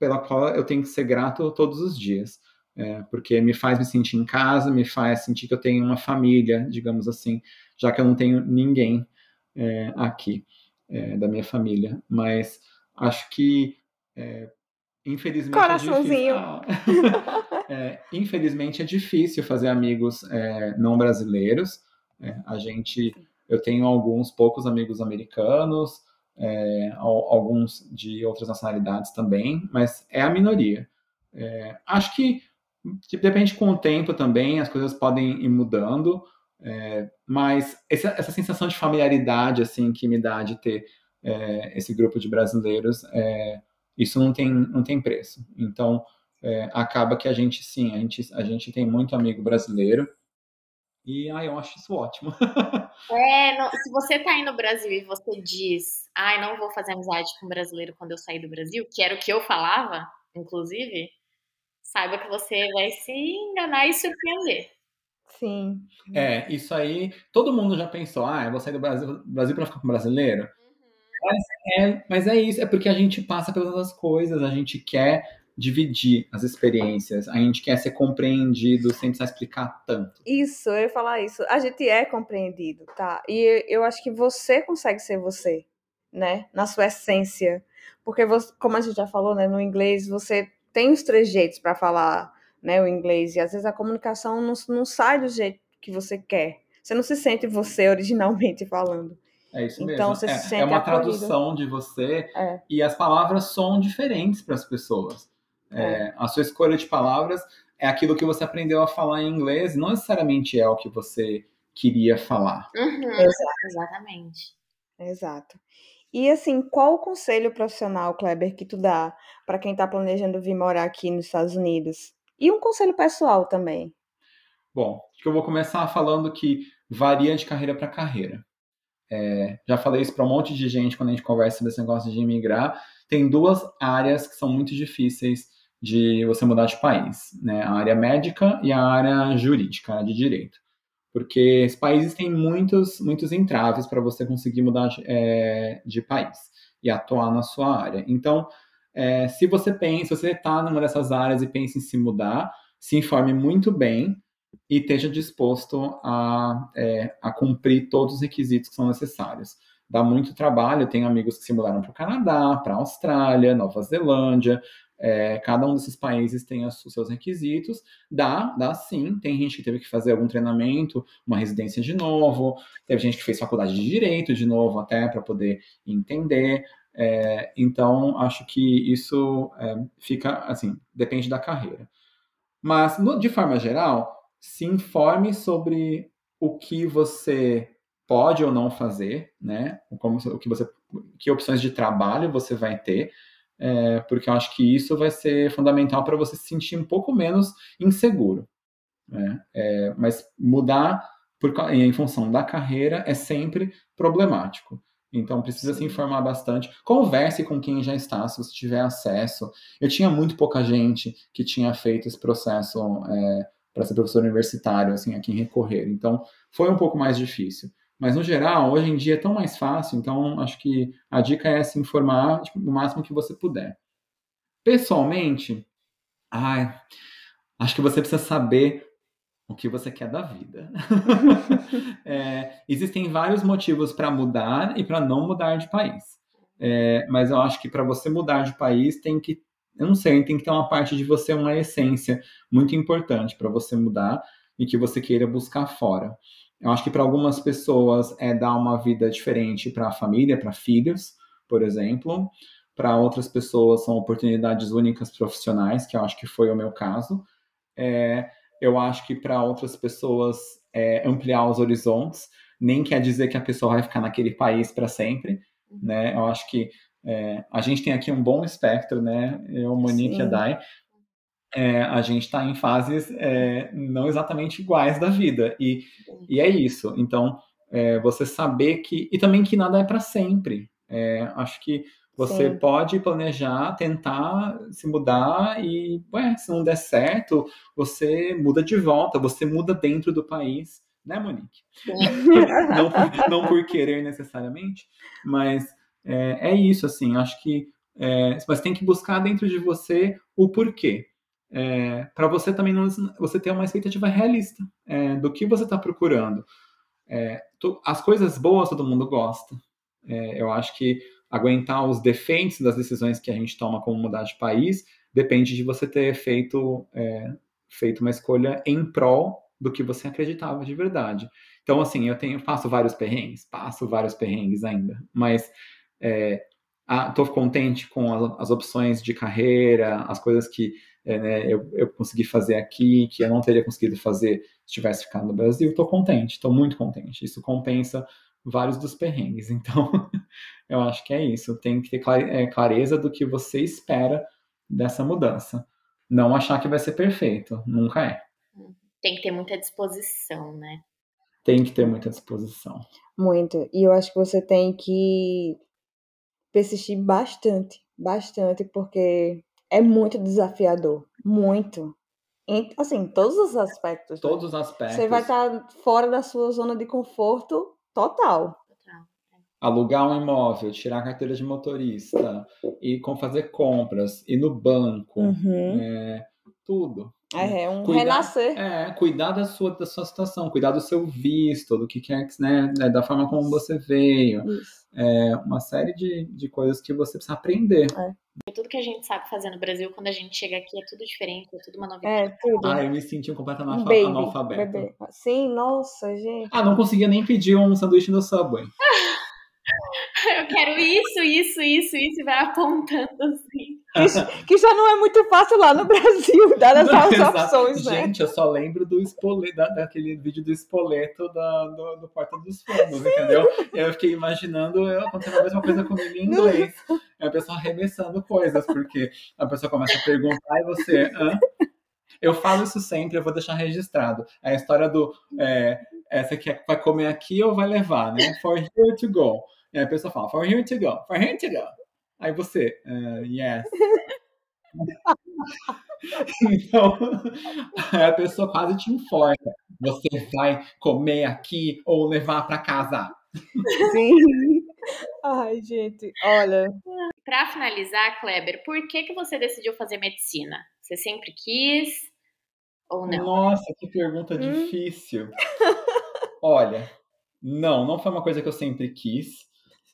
pela qual eu tenho que ser grato todos os dias. É, porque me faz me sentir em casa, me faz sentir que eu tenho uma família, digamos assim, já que eu não tenho ninguém é, aqui é, da minha família. Mas acho que, é, infelizmente, Coraçãozinho. É difícil. É, infelizmente é difícil fazer amigos é, não brasileiros. a gente, eu tenho alguns poucos amigos americanos, alguns de outras nacionalidades também, mas é a minoria. acho que Tipo, depende com o tempo também, as coisas podem ir mudando, é, mas essa, essa, sensação de familiaridade assim que me dá de ter é, esse grupo de brasileiros, é, isso não tem, não tem preço. Então, é, acaba que a gente, sim, a gente, a gente tem muito amigo brasileiro, e ah, eu acho isso ótimo. é, não, se você tá aí no Brasil e você diz, ai, ah, não vou fazer amizade com brasileiro quando eu sair do Brasil, que era o que eu falava, inclusive, saiba que você vai se enganar e surpreender. Sim. É, isso aí, todo mundo já pensou, ah, eu vou sair do Brasil, Brasil para ficar com brasileiro? Uhum. Mas, é, mas é isso, é porque a gente passa pelas coisas, a gente quer dividir as experiências, a gente quer ser compreendido sem precisar explicar tanto. Isso, eu ia falar isso. A gente é compreendido, tá? E eu acho que você consegue ser você, né? Na sua essência. Porque, você, como a gente já falou, né, no inglês, você tem os trejeitos para falar né, o inglês, e às vezes a comunicação não, não sai do jeito que você quer. Você não se sente você originalmente falando. É isso então, mesmo. Você é, se sente é uma acolhido. tradução de você é. e as palavras são diferentes para as pessoas. É. é. a sua escolha de palavras é aquilo que você aprendeu a falar em inglês, não necessariamente é o que você queria falar. Uhum, exatamente. Exato. E assim, qual o conselho profissional, Kleber, que tu dá para quem está planejando vir morar aqui nos Estados Unidos? E um conselho pessoal também. Bom, eu vou começar falando que varia de carreira para carreira. É, já falei isso para um monte de gente quando a gente conversa desse negócio de imigrar. Tem duas áreas que são muito difíceis de você mudar de país, né? A área médica e a área jurídica, de direito porque os países têm muitos, muitos entraves para você conseguir mudar de, é, de, país e atuar na sua área. Então, é, se você pensa, se você está numa dessas áreas e pensa em se mudar, se informe muito bem e esteja disposto a, é, a cumprir todos os requisitos que são necessários. Dá muito trabalho, eu tenho amigos que se mudaram para o Canadá, para a Austrália, Nova Zelândia, é, cada um desses países tem os seus requisitos. Dá, dá sim. Tem gente que teve que fazer algum treinamento, uma residência de novo. Teve gente que fez faculdade de direito de novo, até para poder entender. É, então, acho que isso é, fica assim, depende da carreira. Mas, no, de forma geral, se informe sobre o que você pode ou não fazer, né? Como, o que você, que opções de trabalho você vai ter é, porque eu acho que isso vai ser fundamental para você se sentir um pouco menos inseguro. Né? É, mas mudar por, em função da carreira é sempre problemático. Então precisa se informar bastante. Converse com quem já está, se você tiver acesso. Eu tinha muito pouca gente que tinha feito esse processo é, para ser professor universitário, assim, aqui em Recorrer. Então foi um pouco mais difícil. Mas, no geral, hoje em dia é tão mais fácil, então acho que a dica é se informar tipo, o máximo que você puder. Pessoalmente, ai, acho que você precisa saber o que você quer da vida. é, existem vários motivos para mudar e para não mudar de país. É, mas eu acho que para você mudar de país tem que, eu não sei, tem que ter uma parte de você, uma essência muito importante para você mudar e que você queira buscar fora. Eu acho que para algumas pessoas é dar uma vida diferente para a família, para filhos, por exemplo. Para outras pessoas são oportunidades únicas profissionais, que eu acho que foi o meu caso. É, eu acho que para outras pessoas é ampliar os horizontes, nem quer dizer que a pessoa vai ficar naquele país para sempre, né? Eu acho que é, a gente tem aqui um bom espectro, né? Eu, Monique Sim. e a Dai, é, a gente está em fases é, não exatamente iguais da vida. E, e é isso. Então, é, você saber que. E também que nada é para sempre. É, acho que você Sim. pode planejar, tentar se mudar e, ué, se não der certo, você muda de volta, você muda dentro do país, né, Monique? não, por, não por querer necessariamente, mas é, é isso, assim, acho que É, mas tem que buscar dentro de você o porquê. É, para você também não, você ter uma expectativa realista é, do que você está procurando. É, tu, as coisas boas todo mundo gosta. É, eu acho que aguentar os defeitos das decisões que a gente toma como mudar de país depende de você ter feito, é, feito uma escolha em prol do que você acreditava de verdade. Então, assim, eu tenho, faço vários perrengues, passo vários perrengues ainda, mas estou é, contente com as, as, opções de carreira, as coisas que é, né, eu, eu, consegui fazer aqui, que eu não teria conseguido fazer se tivesse ficado no Brasil. Estou contente, estou muito contente. Isso compensa vários dos perrengues. Então, eu acho que é isso. Tem que ter é, clareza do que você espera dessa mudança. Não achar que vai ser perfeito. Nunca é. Tem que ter muita disposição, né? Tem que ter muita disposição. Muito. E eu acho que você tem que persistir bastante, bastante, porque é muito desafiador. Muito. Em, assim, todos os aspectos. Né? Todos os aspectos. Você vai estar fora da sua zona de conforto total. Alugar um imóvel, tirar a carteira de motorista, ir com fazer compras, ir no banco, uhum. é, tudo. É, é um cuidar, renascer. É, cuidar da sua, da sua situação, cuidar do seu visto, do que quer, né, né, da forma como você veio. Isso. É uma série de, de coisas que você precisa aprender. É. Tudo que a gente sabe fazer no Brasil, quando a gente chega aqui, é tudo diferente, é tudo uma novidade. É, tudo. Ah, eu me senti um completo um analfabeto. Baby. Sim, nossa, gente. Ah, não conseguia nem pedir um sanduíche no Subway. eu quero isso, isso, isso, isso, e vai apontando assim. Que, que, já não é muito fácil lá no Brasil, dadas as opções, né? Gente, eu só lembro do espoleto, da, daquele vídeo do espoleto da, do, do Porta dos Fundos, entendeu? Eu fiquei imaginando eu acontecendo a mesma coisa comigo em inglês. É a pessoa arremessando coisas, porque a pessoa começa a perguntar e você. Hã? Eu falo isso sempre, eu vou deixar registrado. A história do. É, essa aqui é, vai comer aqui ou vai levar, né? For here to go. E aí a pessoa fala, for here to go, for here to go. Aí você, uh, yes. então, a pessoa quase te informa. Você vai comer aqui ou levar para casa? Sim. Ai, gente, olha. Para finalizar, Kleber, por que que você decidiu fazer medicina? Você sempre quis ou não? Nossa, que pergunta hum? difícil. Olha, não, não foi uma coisa que eu sempre quis.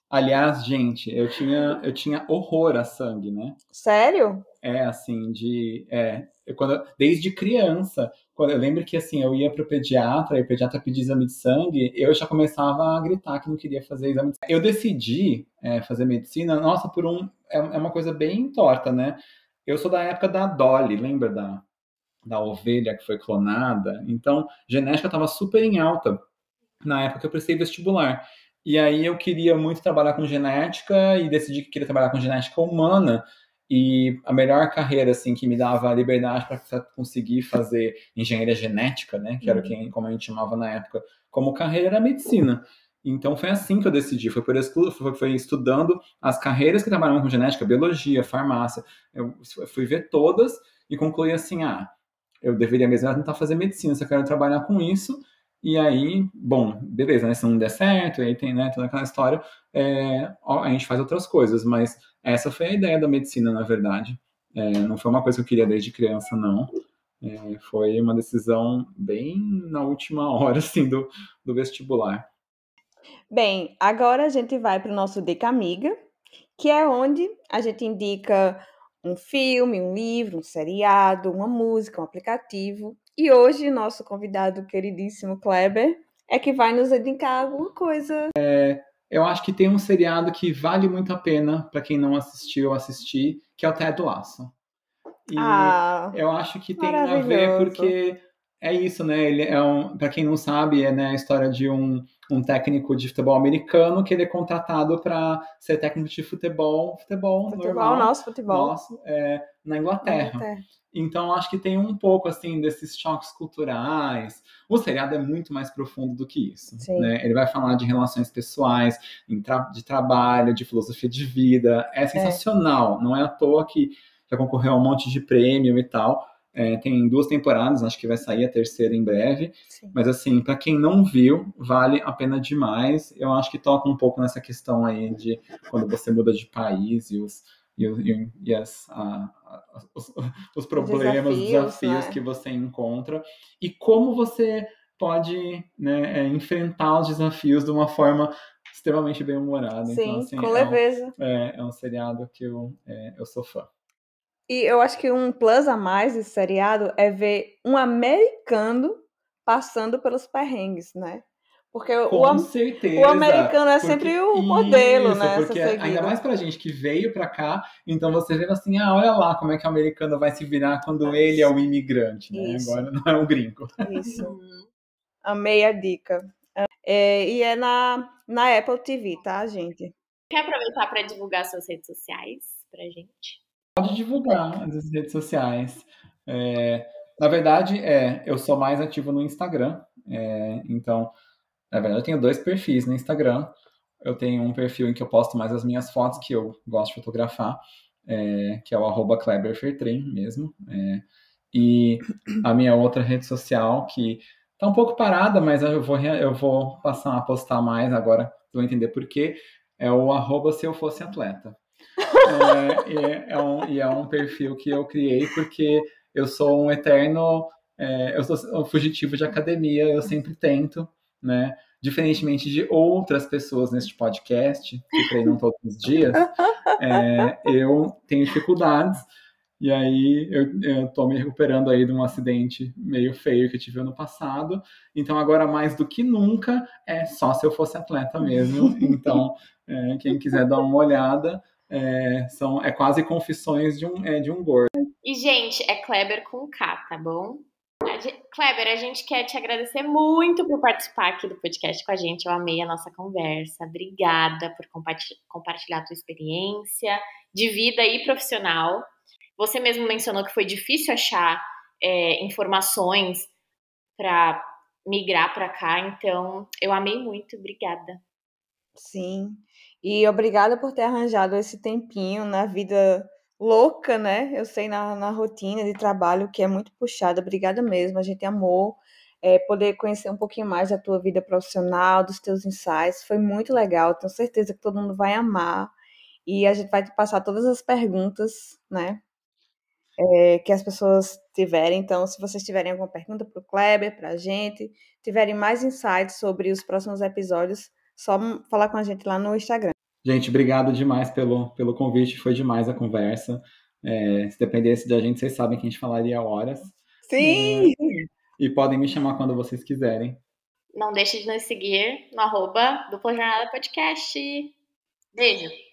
Aliás, gente, eu tinha, eu tinha horror a sangue, né? Sério? É, assim, de. É, eu, quando, desde criança, quando eu lembro que assim, eu ia pro pediatra e o pediatra pedia exame de sangue, eu já começava a gritar que não queria fazer exame de sangue. Eu decidi é, fazer medicina, nossa, por um. É, é uma coisa bem torta, né? Eu sou da época da Dolly, lembra da, da ovelha que foi clonada? Então, genética estava super em alta na época que eu prestei vestibular. E aí eu queria muito trabalhar com genética e decidi que queria trabalhar com genética humana. E a melhor carreira assim que me dava liberdade para conseguir fazer engenharia genética, né, que era uhum. que, como a gente chamava na época, como carreira era medicina. Então foi assim que eu decidi, foi por estudo, foi, foi estudando as carreiras que trabalhavam com genética, biologia, farmácia. Eu fui ver todas e concluí assim, ah, eu deveria mesmo tentar fazer medicina, se eu quero trabalhar com isso, e aí, bom, beleza, né? Se não der certo, aí tem né, toda aquela história, é, a gente faz outras coisas, mas essa foi a ideia da medicina, na verdade. É, não foi uma coisa que eu queria desde criança, não. É, foi uma decisão bem na última hora, assim, do, do vestibular. Bem, agora a gente vai para o nosso Dica Amiga, que é onde a gente indica um filme, um livro, um seriado, uma música, um aplicativo e hoje, nosso convidado queridíssimo Kleber é que vai nos indicar alguma coisa. É, eu acho que tem um seriado que vale muito a pena para quem não assistiu assistir, que é o Ted Lasso. E ah, eu acho que tem a ver porque é isso, né? Ele é um, para quem não sabe, é né, a história de um, um técnico de futebol americano que ele é contratado para ser técnico de futebol, futebol, futebol normal, nosso futebol, nosso, é, na Inglaterra. Na Inglaterra. Então, acho que tem um pouco, assim, desses choques culturais. O seriado é muito mais profundo do que isso. Né? Ele vai falar de relações pessoais, de trabalho, de filosofia de vida. É, é. sensacional. É. Não é à toa que já concorreu a um monte de prêmio e tal. É, tem duas temporadas, acho que vai sair a terceira em breve. Sim. Mas, assim, para quem não viu, vale a pena demais. Eu acho que toca um pouco nessa questão aí de quando você muda de país e os e, e, e as, a, a, os, os, problemas, os desafios, desafios né? que você encontra e como você pode né, é, enfrentar os desafios de uma forma extremamente bem humorada. Então, Sim, então, assim, com leveza. É um, é, é um seriado que eu, é, eu sou fã. E eu acho que um plus a mais desse seriado é ver um americano passando pelos perrengues, né? Porque Com o, certeza, o americano é sempre o modelo, isso, né? Porque ainda mais pra gente que veio pra cá, então você vê assim, ah, olha lá como é que o americano vai se virar quando isso. ele é o imigrante, né? Isso. Agora não é um gringo. Isso. Amei a dica. É, e é na, na Apple TV, tá, gente? Quer aproveitar para divulgar suas redes sociais pra gente? Pode divulgar as redes sociais. É, na verdade, é, eu sou mais ativo no Instagram. É, então, na verdade, eu tenho dois perfis no Instagram. Eu tenho um perfil em que eu posto mais as minhas fotos, que eu gosto de fotografar, é, que é o arroba mesmo. É, e a minha outra rede social, que tá um pouco parada, mas eu vou, eu vou passar a postar mais agora, vão entender por quê, é o arroba se eu fosse atleta. É, e, é um, e é um perfil que eu criei porque eu sou um eterno, é, eu sou um fugitivo de academia, eu sempre tento, né? Diferentemente de outras pessoas neste podcast, que treinam todos os dias, é, eu tenho dificuldades. E aí eu, eu tô me recuperando aí de um acidente meio feio que eu tive ano passado. Então agora mais do que nunca é só se eu fosse atleta mesmo. Então é, quem quiser dar uma olhada, é, são, é quase confissões de um, é, de um gordo. E, gente, é Kleber com K, tá bom? Gente, Kleber, a gente quer te agradecer muito por participar aqui do podcast com a gente. Eu amei a nossa conversa. Obrigada por compartilhar a tua experiência de vida e profissional. Você mesmo mencionou que foi difícil achar é, informações para migrar para cá, então eu amei muito. Obrigada. Sim. E obrigada por ter arranjado esse tempinho na vida louca, né? Eu sei na, na rotina de trabalho que é muito puxada. Obrigada mesmo. A gente amou é, poder conhecer um pouquinho mais da tua vida profissional, dos teus insights. Foi muito legal. Tenho certeza que todo mundo vai amar. E a gente vai te passar todas as perguntas, né? É, que as pessoas tiverem. Então, se vocês tiverem alguma pergunta para o Kleber, para a gente, tiverem mais insights sobre os próximos episódios, só falar com a gente lá no Instagram. Gente, obrigado demais pelo, pelo convite, foi demais a conversa. É, se dependesse da gente, vocês sabem que a gente falaria horas. Sim! É, e podem me chamar quando vocês quiserem. Não deixe de nos seguir no arroba Dupla Jornada Podcast. Beijo!